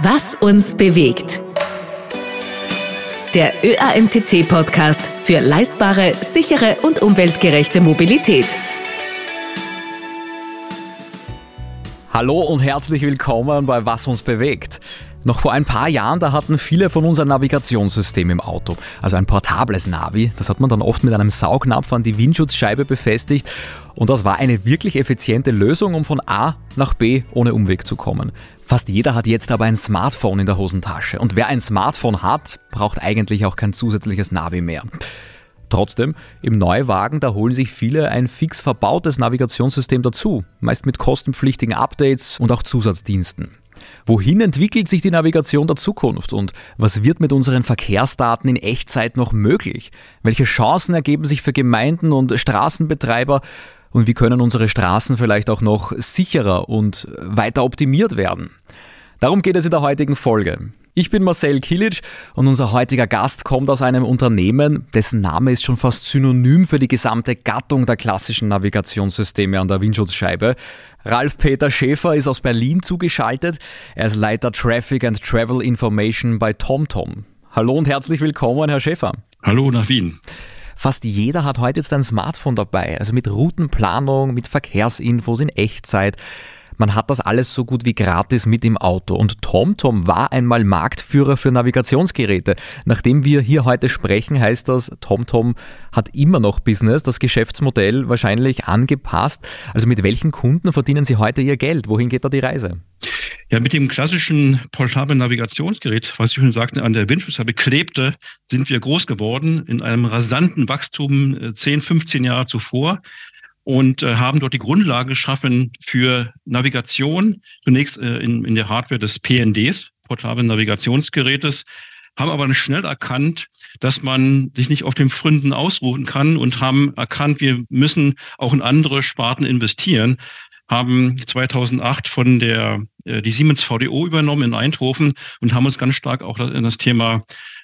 Was uns bewegt. Der ÖAMTC-Podcast für leistbare, sichere und umweltgerechte Mobilität. Hallo und herzlich willkommen bei Was uns bewegt. Noch vor ein paar Jahren, da hatten viele von uns ein Navigationssystem im Auto, also ein portables Navi. Das hat man dann oft mit einem Saugnapf an die Windschutzscheibe befestigt und das war eine wirklich effiziente Lösung, um von A nach B ohne Umweg zu kommen. Fast jeder hat jetzt aber ein Smartphone in der Hosentasche und wer ein Smartphone hat, braucht eigentlich auch kein zusätzliches Navi mehr. Trotzdem, im Neuwagen, da holen sich viele ein fix verbautes Navigationssystem dazu, meist mit kostenpflichtigen Updates und auch Zusatzdiensten. Wohin entwickelt sich die Navigation der Zukunft und was wird mit unseren Verkehrsdaten in Echtzeit noch möglich? Welche Chancen ergeben sich für Gemeinden und Straßenbetreiber und wie können unsere Straßen vielleicht auch noch sicherer und weiter optimiert werden? Darum geht es in der heutigen Folge. Ich bin Marcel Kilic und unser heutiger Gast kommt aus einem Unternehmen, dessen Name ist schon fast synonym für die gesamte Gattung der klassischen Navigationssysteme an der Windschutzscheibe. Ralf Peter Schäfer ist aus Berlin zugeschaltet. Er ist Leiter Traffic and Travel Information bei TomTom. Hallo und herzlich willkommen, Herr Schäfer. Hallo nach Wien. Fast jeder hat heute jetzt ein Smartphone dabei, also mit Routenplanung, mit Verkehrsinfos in Echtzeit. Man hat das alles so gut wie gratis mit im Auto. Und TomTom war einmal Marktführer für Navigationsgeräte. Nachdem wir hier heute sprechen, heißt das, TomTom hat immer noch Business, das Geschäftsmodell wahrscheinlich angepasst. Also mit welchen Kunden verdienen Sie heute Ihr Geld? Wohin geht da die Reise? Ja, mit dem klassischen portablen Navigationsgerät, was ich schon sagte, an der Windschutzscheibe klebte, sind wir groß geworden in einem rasanten Wachstum 10, äh, 15 Jahre zuvor und äh, haben dort die Grundlage geschaffen für Navigation, zunächst äh, in, in der Hardware des PNDs, portablen Navigationsgerätes, haben aber schnell erkannt, dass man sich nicht auf den Fründen ausruhen kann und haben erkannt, wir müssen auch in andere Sparten investieren haben 2008 von der äh, die Siemens VDO übernommen in Eindhoven und haben uns ganz stark auch in das Thema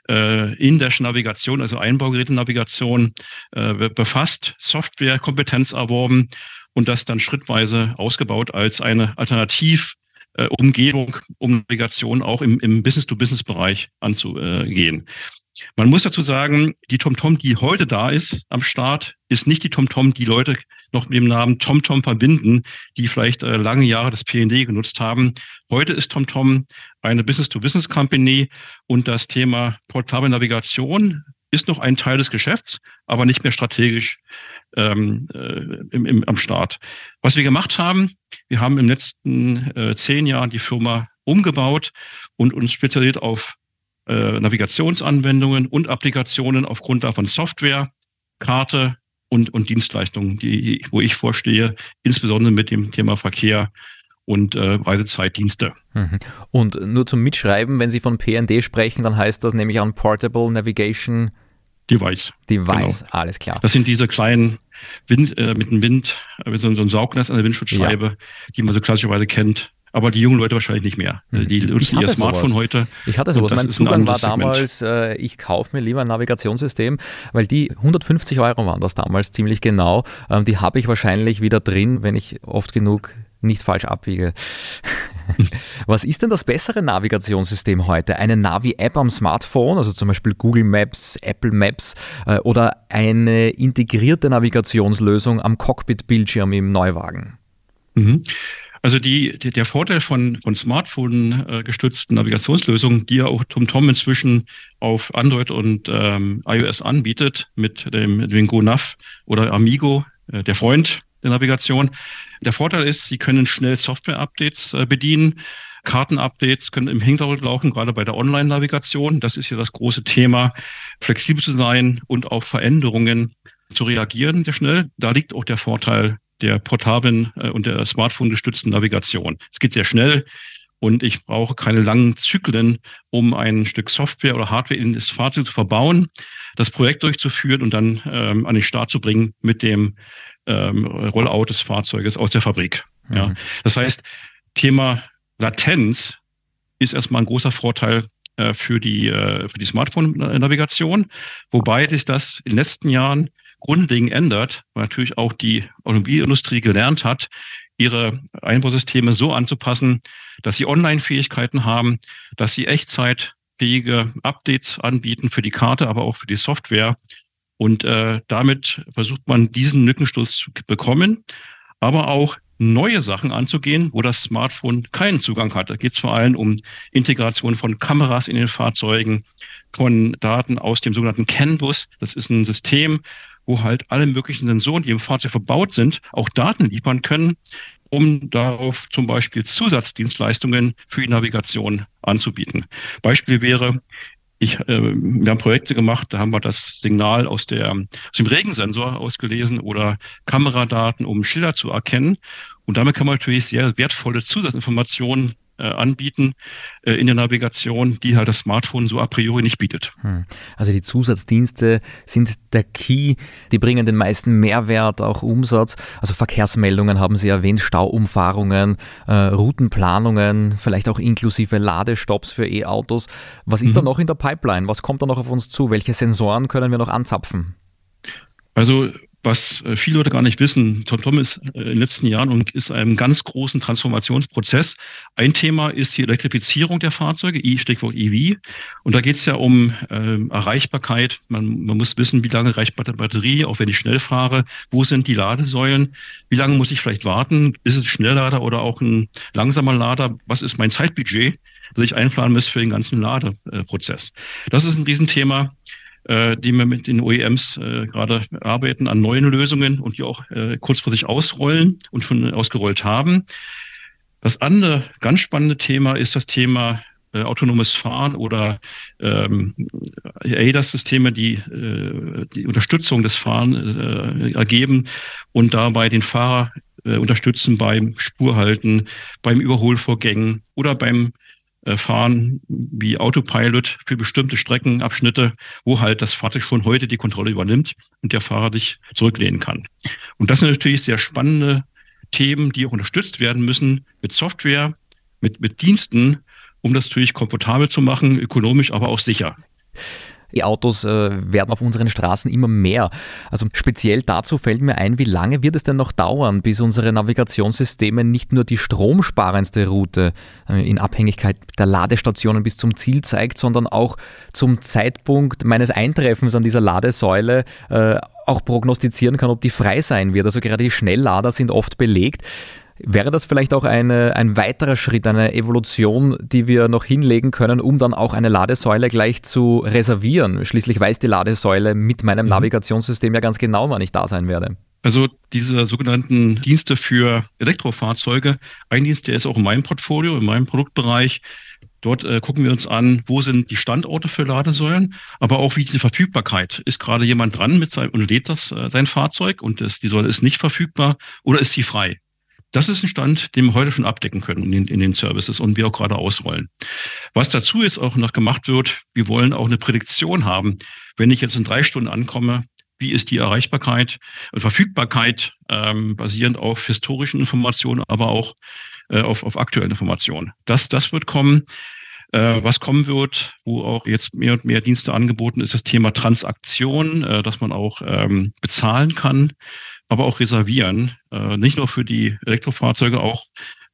äh, In-Dash-Navigation, also Einbaugeräte-Navigation äh, befasst, Softwarekompetenz erworben und das dann schrittweise ausgebaut als eine Alternativ- äh, um Navigation auch im, im Business-to-Business-Bereich anzugehen. Man muss dazu sagen, die TomTom, die heute da ist am Start, ist nicht die TomTom, die Leute noch mit dem Namen TomTom verbinden, die vielleicht äh, lange Jahre das PND genutzt haben. Heute ist TomTom eine Business-to-Business-Company und das Thema portable Navigation ist noch ein Teil des Geschäfts, aber nicht mehr strategisch ähm, äh, im, im, am Start. Was wir gemacht haben, wir haben im letzten äh, zehn Jahren die Firma umgebaut und uns spezialisiert auf äh, Navigationsanwendungen und Applikationen aufgrund davon Software, Karte und, und Dienstleistungen, die, wo ich vorstehe, insbesondere mit dem Thema Verkehr und äh, Reisezeitdienste. Mhm. Und nur zum Mitschreiben, wenn Sie von PND sprechen, dann heißt das nämlich an Portable Navigation Device. Device, genau. alles klar. Das sind diese kleinen Wind, äh, mit dem Wind, äh, so, so ein Saugnetz an der Windschutzscheibe, ja. die man so klassischerweise kennt, aber die jungen Leute wahrscheinlich nicht mehr. Also die nutzen ihr Smartphone sowas. heute. Ich hatte sowas. Mein Zugang war damals, äh, ich kaufe mir lieber ein Navigationssystem, weil die 150 Euro waren das damals ziemlich genau. Ähm, die habe ich wahrscheinlich wieder drin, wenn ich oft genug nicht falsch abwiege. Was ist denn das bessere Navigationssystem heute? Eine Navi-App am Smartphone, also zum Beispiel Google Maps, Apple Maps äh, oder eine integrierte Navigationslösung am Cockpit-Bildschirm im Neuwagen? Mhm. Also die, der Vorteil von, von Smartphone-gestützten Navigationslösungen, die ja auch TomTom inzwischen auf Android und ähm, iOS anbietet, mit dem, dem GoNav oder Amigo, äh, der Freund der Navigation. Der Vorteil ist, Sie können schnell Software-Updates äh, bedienen. Kartenupdates können im Hintergrund laufen, gerade bei der Online-Navigation. Das ist ja das große Thema, flexibel zu sein und auf Veränderungen zu reagieren sehr schnell. Da liegt auch der Vorteil der portablen äh, und der Smartphone-gestützten Navigation. Es geht sehr schnell und ich brauche keine langen Zyklen, um ein Stück Software oder Hardware in das Fahrzeug zu verbauen, das Projekt durchzuführen und dann ähm, an den Start zu bringen mit dem ähm, Rollout des Fahrzeuges aus der Fabrik. Mhm. Ja. Das heißt, Thema Latenz ist erstmal ein großer Vorteil äh, für die, äh, für die Smartphone-Navigation, wobei sich das in den letzten Jahren grundlegend ändert, weil natürlich auch die Automobilindustrie gelernt hat, ihre Einbausysteme so anzupassen, dass sie Online-Fähigkeiten haben, dass sie echtzeitfähige Updates anbieten für die Karte, aber auch für die Software. Und äh, damit versucht man diesen Lückenstoß zu bekommen, aber auch neue Sachen anzugehen, wo das Smartphone keinen Zugang hat. Da geht es vor allem um Integration von Kameras in den Fahrzeugen, von Daten aus dem sogenannten CAN-Bus. Das ist ein System, wo halt alle möglichen Sensoren, die im Fahrzeug verbaut sind, auch Daten liefern können, um darauf zum Beispiel Zusatzdienstleistungen für die Navigation anzubieten. Beispiel wäre, ich, äh, wir haben Projekte gemacht, da haben wir das Signal aus, der, aus dem Regensensor ausgelesen oder Kameradaten, um Schilder zu erkennen. Und damit kann man natürlich sehr wertvolle Zusatzinformationen äh, anbieten äh, in der Navigation, die halt das Smartphone so a priori nicht bietet. Hm. Also die Zusatzdienste sind der Key, die bringen den meisten Mehrwert, auch Umsatz. Also Verkehrsmeldungen haben Sie erwähnt, Stauumfahrungen, äh, Routenplanungen, vielleicht auch inklusive Ladestops für E-Autos. Was ist mhm. da noch in der Pipeline? Was kommt da noch auf uns zu? Welche Sensoren können wir noch anzapfen? Also was äh, viele Leute gar nicht wissen. TomTom ist äh, in den letzten Jahren und ist einem ganz großen Transformationsprozess. Ein Thema ist die Elektrifizierung der Fahrzeuge, Stichwort EV. Und da geht es ja um äh, Erreichbarkeit. Man, man muss wissen, wie lange reicht die Batterie, auch wenn ich schnell fahre. Wo sind die Ladesäulen? Wie lange muss ich vielleicht warten? Ist es Schnelllader oder auch ein langsamer Lader? Was ist mein Zeitbudget, das ich einplanen muss für den ganzen Ladeprozess? Das ist ein Riesenthema die wir mit den OEMs äh, gerade arbeiten an neuen Lösungen und die auch äh, kurzfristig ausrollen und schon ausgerollt haben. Das andere ganz spannende Thema ist das Thema äh, autonomes Fahren oder ähm, ADAS-Systeme, die äh, die Unterstützung des Fahrens äh, ergeben und dabei den Fahrer äh, unterstützen beim Spurhalten, beim Überholvorgängen oder beim äh, fahren wie Autopilot für bestimmte Streckenabschnitte, wo halt das Fahrzeug schon heute die Kontrolle übernimmt und der Fahrer sich zurücklehnen kann. Und das sind natürlich sehr spannende Themen, die auch unterstützt werden müssen mit Software, mit, mit Diensten, um das natürlich komfortabel zu machen, ökonomisch, aber auch sicher. E-Autos äh, werden auf unseren Straßen immer mehr. Also speziell dazu fällt mir ein, wie lange wird es denn noch dauern, bis unsere Navigationssysteme nicht nur die stromsparendste Route äh, in Abhängigkeit der Ladestationen bis zum Ziel zeigt, sondern auch zum Zeitpunkt meines Eintreffens an dieser Ladesäule äh, auch prognostizieren kann, ob die frei sein wird. Also gerade die Schnelllader sind oft belegt. Wäre das vielleicht auch eine, ein weiterer Schritt, eine Evolution, die wir noch hinlegen können, um dann auch eine Ladesäule gleich zu reservieren? Schließlich weiß die Ladesäule mit meinem mhm. Navigationssystem ja ganz genau, wann ich da sein werde. Also diese sogenannten Dienste für Elektrofahrzeuge, ein Dienst, der ist auch in meinem Portfolio, in meinem Produktbereich. Dort äh, gucken wir uns an, wo sind die Standorte für Ladesäulen, aber auch wie die Verfügbarkeit. Ist gerade jemand dran mit seinem und lädt das äh, sein Fahrzeug und das, die Säule ist nicht verfügbar oder ist sie frei? Das ist ein Stand, den wir heute schon abdecken können in den, in den Services und wir auch gerade ausrollen. Was dazu jetzt auch noch gemacht wird, wir wollen auch eine Prädiktion haben. Wenn ich jetzt in drei Stunden ankomme, wie ist die Erreichbarkeit und Verfügbarkeit ähm, basierend auf historischen Informationen, aber auch äh, auf, auf aktuellen Informationen. Das, das wird kommen. Äh, was kommen wird, wo auch jetzt mehr und mehr Dienste angeboten ist, das Thema Transaktion, äh, dass man auch ähm, bezahlen kann aber auch reservieren. Äh, nicht nur für die Elektrofahrzeuge, auch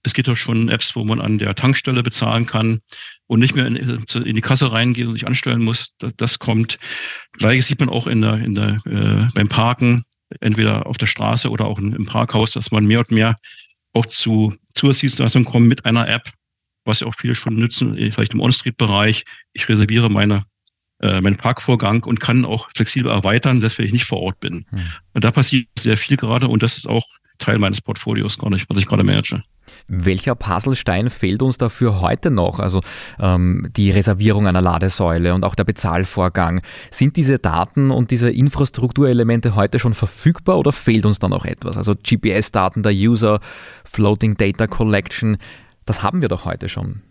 es gibt auch schon Apps, wo man an der Tankstelle bezahlen kann und nicht mehr in, in die Kasse reingehen und sich anstellen muss. Das, das kommt. Gleiches sieht man auch in der, in der, äh, beim Parken, entweder auf der Straße oder auch im Parkhaus, dass man mehr und mehr auch zu Zusatzdienstleistungen kommt mit einer App, was ja auch viele schon nutzen, vielleicht im On-Street-Bereich. Ich reserviere meine äh, meinen Parkvorgang und kann auch flexibel erweitern, selbst wenn ich nicht vor Ort bin. Hm. Und da passiert sehr viel gerade und das ist auch Teil meines Portfolios, gar nicht, was ich gerade manage. Welcher Puzzlestein fehlt uns dafür heute noch? Also ähm, die Reservierung einer Ladesäule und auch der Bezahlvorgang. Sind diese Daten und diese Infrastrukturelemente heute schon verfügbar oder fehlt uns da noch etwas? Also GPS-Daten der User, Floating Data Collection, das haben wir doch heute schon.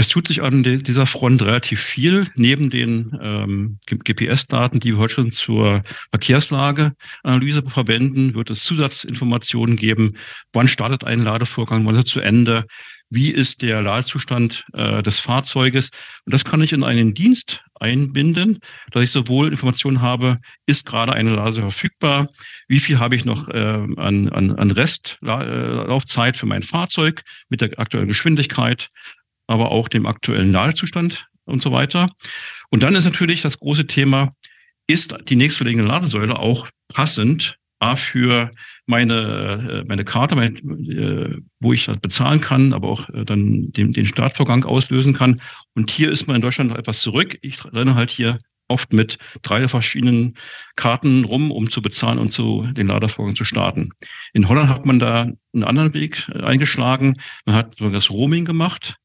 Es tut sich an dieser Front relativ viel. Neben den ähm, GPS-Daten, die wir heute schon zur Verkehrslageanalyse verwenden, wird es Zusatzinformationen geben. Wann startet ein Ladevorgang? Wann ist er zu Ende? Wie ist der Ladezustand äh, des Fahrzeuges? Und das kann ich in einen Dienst einbinden, dass ich sowohl Informationen habe, ist gerade eine Lade verfügbar? Wie viel habe ich noch äh, an, an, an Restlaufzeit für mein Fahrzeug mit der aktuellen Geschwindigkeit? Aber auch dem aktuellen Ladezustand und so weiter. Und dann ist natürlich das große Thema, ist die nächstgelegene Ladesäule auch passend A für meine, äh, meine Karte, mein, äh, wo ich halt bezahlen kann, aber auch äh, dann den, den Startvorgang auslösen kann. Und hier ist man in Deutschland noch etwas zurück. Ich renne halt hier oft mit drei verschiedenen Karten rum, um zu bezahlen und zu den Ladevorgang zu starten. In Holland hat man da einen anderen Weg eingeschlagen. Man hat das Roaming gemacht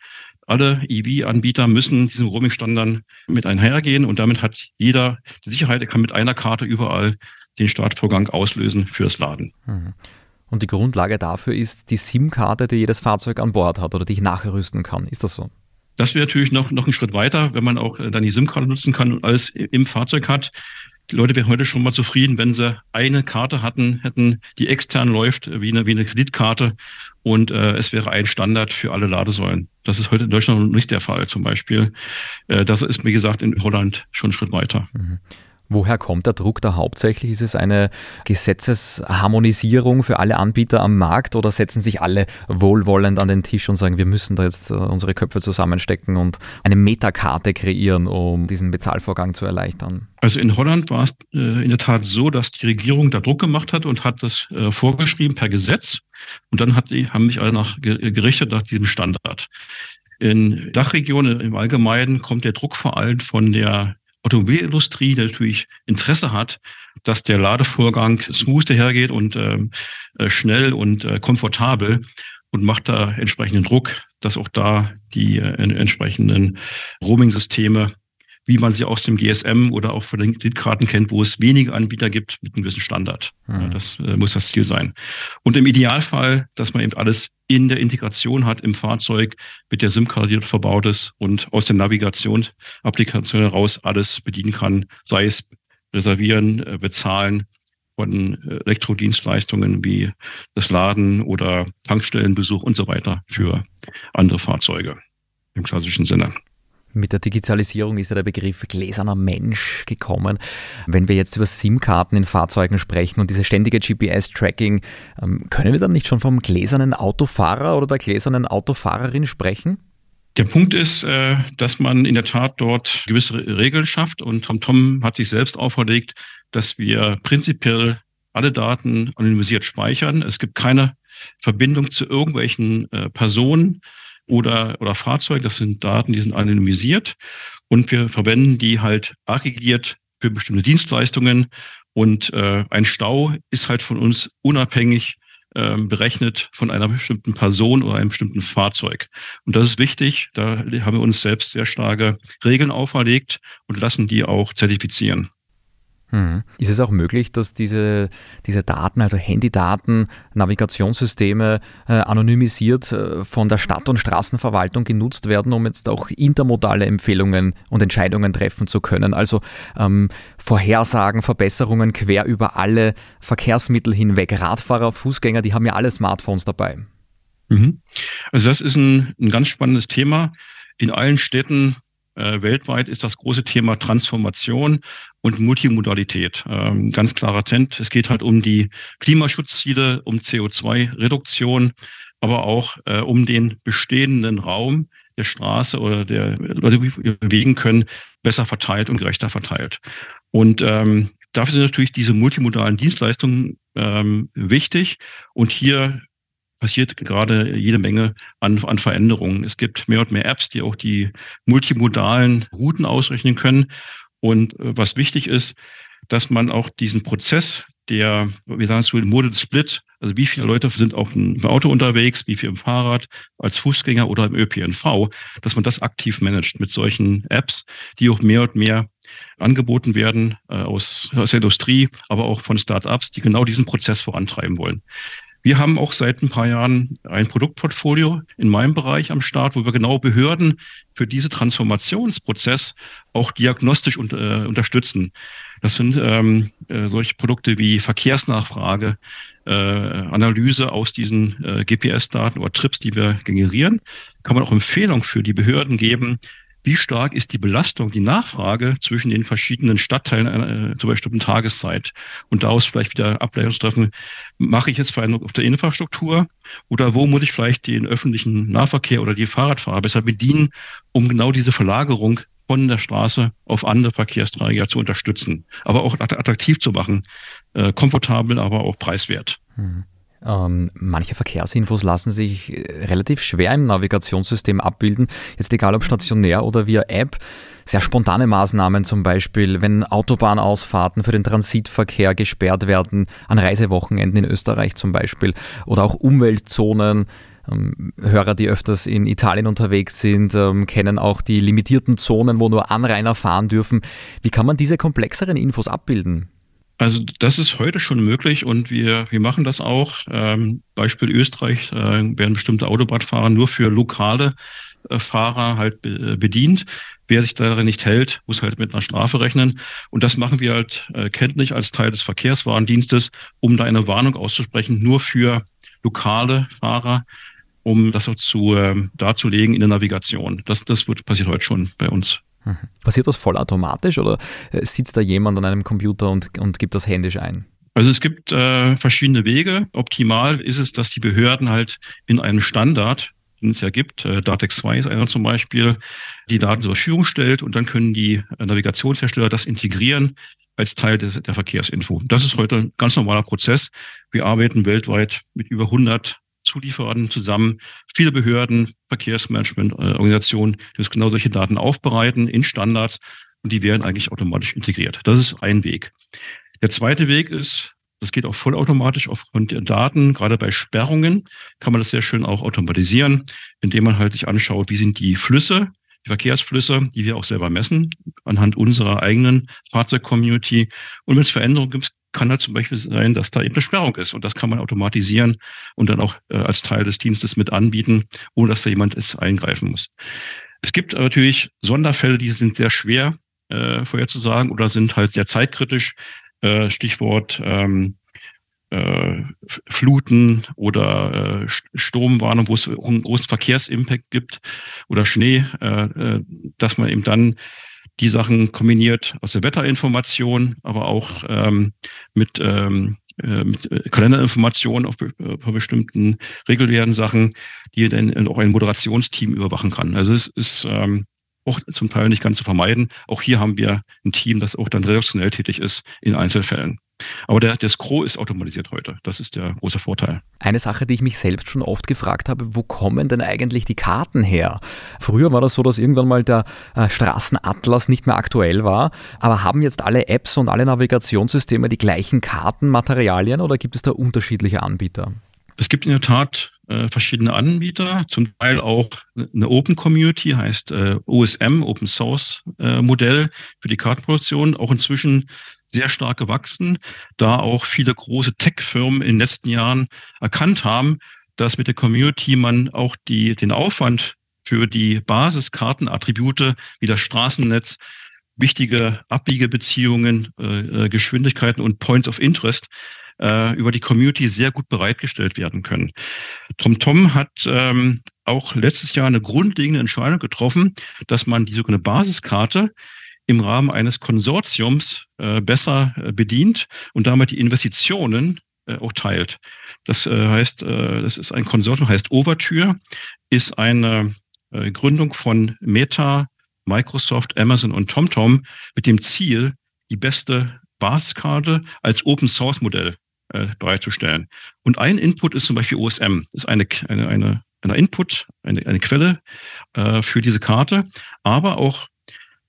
alle EV-Anbieter müssen diesem Roaming-Standard mit einhergehen und damit hat jeder die Sicherheit, er kann mit einer Karte überall den Startvorgang auslösen fürs Laden. Mhm. Und die Grundlage dafür ist die SIM-Karte, die jedes Fahrzeug an Bord hat oder die ich nachrüsten kann. Ist das so? Das wäre natürlich noch, noch ein Schritt weiter, wenn man auch äh, dann die SIM-Karte nutzen kann und alles im Fahrzeug hat. Die Leute wären heute schon mal zufrieden, wenn sie eine Karte hatten, hätten, die extern läuft, wie eine, wie eine Kreditkarte und äh, es wäre ein Standard für alle Ladesäulen. Das ist heute in Deutschland nicht der Fall zum Beispiel. Äh, das ist, wie gesagt, in Holland schon einen Schritt weiter. Mhm. Woher kommt der Druck da hauptsächlich? Ist es eine Gesetzesharmonisierung für alle Anbieter am Markt oder setzen sich alle wohlwollend an den Tisch und sagen, wir müssen da jetzt äh, unsere Köpfe zusammenstecken und eine Metakarte kreieren, um diesen Bezahlvorgang zu erleichtern? Also in Holland war es äh, in der Tat so, dass die Regierung da Druck gemacht hat und hat das äh, vorgeschrieben per Gesetz. Und dann die, haben mich alle nach, gerichtet nach diesem Standard. In Dachregionen im Allgemeinen kommt der Druck vor allem von der Automobilindustrie natürlich Interesse hat, dass der Ladevorgang smooth dahergeht und ähm, äh, schnell und äh, komfortabel und macht da entsprechenden Druck, dass auch da die äh, entsprechenden Roaming-Systeme wie man sie aus dem GSM oder auch von den Kreditkarten kennt, wo es wenige Anbieter gibt mit einem gewissen Standard. Mhm. Das äh, muss das Ziel sein. Und im Idealfall, dass man eben alles in der Integration hat im Fahrzeug mit der SIM-Karte, die dort verbaut ist und aus der Navigationsapplikation heraus alles bedienen kann, sei es reservieren, äh, bezahlen von äh, Elektrodienstleistungen wie das Laden oder Tankstellenbesuch und so weiter für andere Fahrzeuge im klassischen Sinne. Mit der Digitalisierung ist ja der Begriff gläserner Mensch gekommen. Wenn wir jetzt über SIM-Karten in Fahrzeugen sprechen und diese ständige GPS-Tracking, ähm, können wir dann nicht schon vom gläsernen Autofahrer oder der gläsernen Autofahrerin sprechen? Der Punkt ist, äh, dass man in der Tat dort gewisse Regeln schafft und TomTom hat sich selbst auferlegt, dass wir prinzipiell alle Daten anonymisiert speichern. Es gibt keine Verbindung zu irgendwelchen äh, Personen oder, oder Fahrzeug. Das sind Daten, die sind anonymisiert und wir verwenden die halt aggregiert für bestimmte Dienstleistungen. Und äh, ein Stau ist halt von uns unabhängig äh, berechnet von einer bestimmten Person oder einem bestimmten Fahrzeug. Und das ist wichtig. Da haben wir uns selbst sehr starke Regeln auferlegt und lassen die auch zertifizieren. Hm. Ist es auch möglich, dass diese, diese Daten, also Handydaten, Navigationssysteme äh, anonymisiert äh, von der Stadt- und Straßenverwaltung genutzt werden, um jetzt auch intermodale Empfehlungen und Entscheidungen treffen zu können? Also ähm, Vorhersagen, Verbesserungen quer über alle Verkehrsmittel hinweg. Radfahrer, Fußgänger, die haben ja alle Smartphones dabei. Mhm. Also das ist ein, ein ganz spannendes Thema. In allen Städten weltweit ist das große Thema Transformation und Multimodalität. Ähm, ganz klarer Trend. Es geht halt um die Klimaschutzziele, um CO2-Reduktion, aber auch äh, um den bestehenden Raum der Straße oder der Leute, die bewegen können, besser verteilt und gerechter verteilt. Und ähm, dafür sind natürlich diese multimodalen Dienstleistungen ähm, wichtig. Und hier passiert gerade jede Menge an, an Veränderungen. Es gibt mehr und mehr Apps, die auch die multimodalen Routen ausrechnen können. Und äh, was wichtig ist, dass man auch diesen Prozess der, wir sagen es so, Modal Split, also wie viele Leute sind auf dem Auto unterwegs, wie viel im Fahrrad, als Fußgänger oder im ÖPNV, dass man das aktiv managt mit solchen Apps, die auch mehr und mehr angeboten werden äh, aus, aus der Industrie, aber auch von Startups, die genau diesen Prozess vorantreiben wollen. Wir haben auch seit ein paar Jahren ein Produktportfolio in meinem Bereich am Start, wo wir genau Behörden für diese Transformationsprozess auch diagnostisch und, äh, unterstützen. Das sind ähm, äh, solche Produkte wie Verkehrsnachfrage, äh, Analyse aus diesen äh, GPS-Daten oder Trips, die wir generieren. Kann man auch Empfehlungen für die Behörden geben, wie stark ist die Belastung, die Nachfrage zwischen den verschiedenen Stadtteilen äh, zur bestimmten Tageszeit und daraus vielleicht wieder Ableitungstreffen, mache ich jetzt Veränderungen auf der Infrastruktur oder wo muss ich vielleicht den öffentlichen Nahverkehr oder die Fahrradfahrer besser bedienen, um genau diese Verlagerung von der Straße auf andere Verkehrsträger zu unterstützen, aber auch attraktiv zu machen, äh, komfortabel, aber auch preiswert. Mhm. Ähm, manche Verkehrsinfos lassen sich äh, relativ schwer im Navigationssystem abbilden, jetzt egal ob stationär oder via App. Sehr spontane Maßnahmen zum Beispiel, wenn Autobahnausfahrten für den Transitverkehr gesperrt werden, an Reisewochenenden in Österreich zum Beispiel, oder auch Umweltzonen. Ähm, Hörer, die öfters in Italien unterwegs sind, ähm, kennen auch die limitierten Zonen, wo nur Anrainer fahren dürfen. Wie kann man diese komplexeren Infos abbilden? Also das ist heute schon möglich und wir, wir machen das auch. Ähm, Beispiel Österreich äh, werden bestimmte Autobahnfahrer nur für lokale äh, Fahrer halt be äh, bedient. Wer sich darin nicht hält, muss halt mit einer Strafe rechnen. Und das machen wir halt äh, kenntlich als Teil des Verkehrswarndienstes, um da eine Warnung auszusprechen, nur für lokale Fahrer, um das auch zu äh, darzulegen in der Navigation. Das, das wird passiert heute schon bei uns. Mhm. Passiert das vollautomatisch oder äh, sitzt da jemand an einem Computer und, und gibt das händisch ein? Also es gibt äh, verschiedene Wege. Optimal ist es, dass die Behörden halt in einem Standard, den es ja gibt, äh, Datex 2 ist einer zum Beispiel, die Daten zur Verfügung stellt und dann können die äh, Navigationshersteller das integrieren als Teil des, der Verkehrsinfo. Das ist heute ein ganz normaler Prozess. Wir arbeiten weltweit mit über 100 Zulieferern zusammen, viele Behörden, Verkehrsmanagement-Organisationen, die das genau solche Daten aufbereiten in Standards und die werden eigentlich automatisch integriert. Das ist ein Weg. Der zweite Weg ist, das geht auch vollautomatisch aufgrund der Daten. Gerade bei Sperrungen kann man das sehr schön auch automatisieren, indem man halt sich anschaut, wie sind die Flüsse, die Verkehrsflüsse, die wir auch selber messen, anhand unserer eigenen Fahrzeugcommunity. Und wenn es Veränderungen gibt, kann halt zum Beispiel sein, dass da eben eine Sperrung ist. Und das kann man automatisieren und dann auch äh, als Teil des Dienstes mit anbieten, ohne dass da jemand es eingreifen muss. Es gibt natürlich Sonderfälle, die sind sehr schwer äh, vorherzusagen oder sind halt sehr zeitkritisch. Äh, Stichwort ähm, äh, Fluten oder äh, Sturmwarnung, wo es einen großen Verkehrsimpact gibt oder Schnee, äh, äh dass man eben dann die Sachen kombiniert aus der Wetterinformation, aber auch ähm, mit, ähm, äh, mit äh, Kalenderinformationen auf, äh, auf bestimmten regulären Sachen, die dann auch ein Moderationsteam überwachen kann. Also es ist ähm, auch zum Teil nicht ganz zu vermeiden. Auch hier haben wir ein Team, das auch dann redaktionell tätig ist in Einzelfällen. Aber der, der Scro ist automatisiert heute. Das ist der große Vorteil. Eine Sache, die ich mich selbst schon oft gefragt habe, wo kommen denn eigentlich die Karten her? Früher war das so, dass irgendwann mal der äh, Straßenatlas nicht mehr aktuell war. Aber haben jetzt alle Apps und alle Navigationssysteme die gleichen Kartenmaterialien oder gibt es da unterschiedliche Anbieter? Es gibt in der Tat äh, verschiedene Anbieter, zum Teil auch eine Open Community, heißt äh, OSM, Open Source äh, Modell für die Kartenproduktion, auch inzwischen sehr stark gewachsen, da auch viele große Tech-Firmen in den letzten Jahren erkannt haben, dass mit der Community man auch die, den Aufwand für die Basiskartenattribute wie das Straßennetz, wichtige Abbiegebeziehungen, äh, äh Geschwindigkeiten und Points of Interest äh, über die Community sehr gut bereitgestellt werden können. TomTom hat ähm, auch letztes Jahr eine grundlegende Entscheidung getroffen, dass man die sogenannte Basiskarte im Rahmen eines Konsortiums äh, besser äh, bedient und damit die Investitionen äh, auch teilt. Das äh, heißt, äh, das ist ein Konsortium, heißt Overture, ist eine äh, Gründung von Meta, Microsoft, Amazon und TomTom mit dem Ziel, die beste Basiskarte als Open Source Modell bereitzustellen. Und ein Input ist zum Beispiel OSM, ist eine, eine, eine, eine Input, eine, eine Quelle äh, für diese Karte, aber auch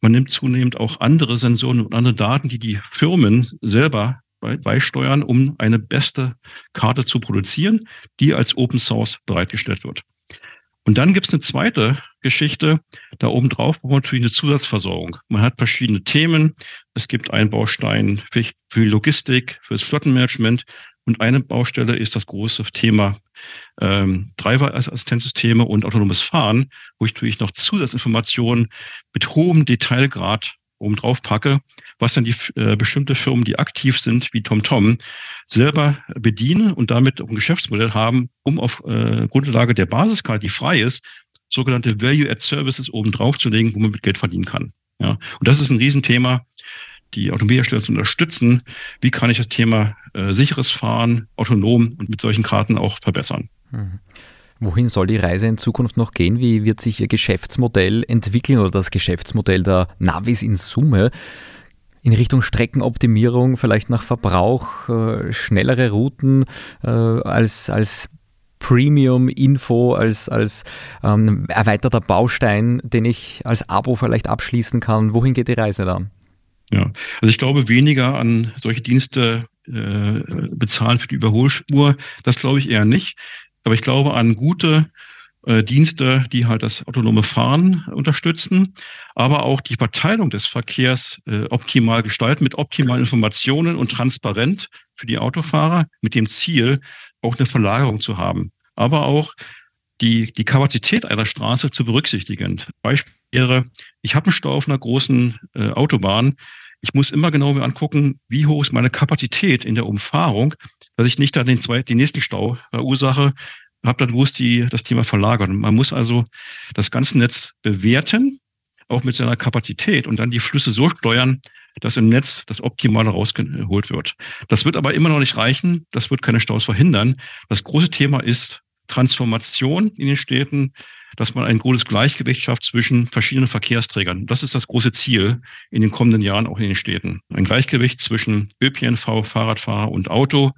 man nimmt zunehmend auch andere Sensoren und andere Daten, die die Firmen selber beisteuern, um eine beste Karte zu produzieren, die als Open Source bereitgestellt wird. Und dann gibt es eine zweite Geschichte. Da oben drauf braucht man natürlich eine Zusatzversorgung. Man hat verschiedene Themen. Es gibt einen Baustein für, für Logistik, fürs Flottenmanagement. Und eine Baustelle ist das große Thema ähm, Driver-Assistenzsysteme und autonomes Fahren, wo ich natürlich noch Zusatzinformationen mit hohem Detailgrad oben drauf packe, was dann die äh, bestimmte Firmen, die aktiv sind, wie TomTom, selber bedienen und damit ein Geschäftsmodell haben, um auf äh, Grundlage der Basiskarte, die frei ist, sogenannte Value-Add-Services oben drauf zu legen, wo man mit Geld verdienen kann. Ja, und das ist ein Riesenthema, die Automobilhersteller zu unterstützen. Wie kann ich das Thema äh, sicheres Fahren, autonom und mit solchen Karten auch verbessern? Mhm. Wohin soll die Reise in Zukunft noch gehen? Wie wird sich Ihr Geschäftsmodell entwickeln oder das Geschäftsmodell der Navis in Summe? In Richtung Streckenoptimierung, vielleicht nach Verbrauch, äh, schnellere Routen äh, als, als Premium-Info, als, als ähm, erweiterter Baustein, den ich als Abo vielleicht abschließen kann. Wohin geht die Reise dann? Ja, also ich glaube weniger an solche Dienste äh, bezahlen für die Überholspur. Das glaube ich eher nicht. Aber ich glaube an gute äh, Dienste, die halt das autonome Fahren unterstützen, aber auch die Verteilung des Verkehrs äh, optimal gestalten mit optimalen Informationen und transparent für die Autofahrer mit dem Ziel, auch eine Verlagerung zu haben. Aber auch die, die Kapazität einer Straße zu berücksichtigen. Beispiel wäre, ich habe einen Stau auf einer großen äh, Autobahn. Ich muss immer genau mir angucken, wie hoch ist meine Kapazität in der Umfahrung, dass ich nicht dann den, zweiten, den nächsten Stau verursache, habe dann bewusst die, das Thema verlagern. Man muss also das ganze Netz bewerten, auch mit seiner Kapazität und dann die Flüsse so steuern, dass im Netz das Optimale rausgeholt wird. Das wird aber immer noch nicht reichen. Das wird keine Staus verhindern. Das große Thema ist Transformation in den Städten, dass man ein gutes Gleichgewicht schafft zwischen verschiedenen Verkehrsträgern. Das ist das große Ziel in den kommenden Jahren auch in den Städten. Ein Gleichgewicht zwischen ÖPNV, Fahrradfahrer und Auto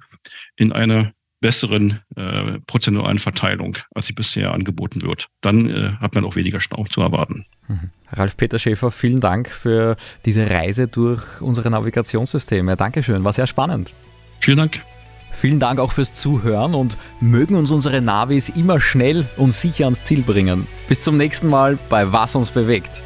in einer besseren äh, prozentualen Verteilung, als sie bisher angeboten wird. Dann äh, hat man auch weniger Stau zu erwarten. Mhm. Ralf-Peter Schäfer, vielen Dank für diese Reise durch unsere Navigationssysteme. Dankeschön, war sehr spannend. Vielen Dank. Vielen Dank auch fürs Zuhören und mögen uns unsere Navis immer schnell und sicher ans Ziel bringen. Bis zum nächsten Mal bei Was uns bewegt.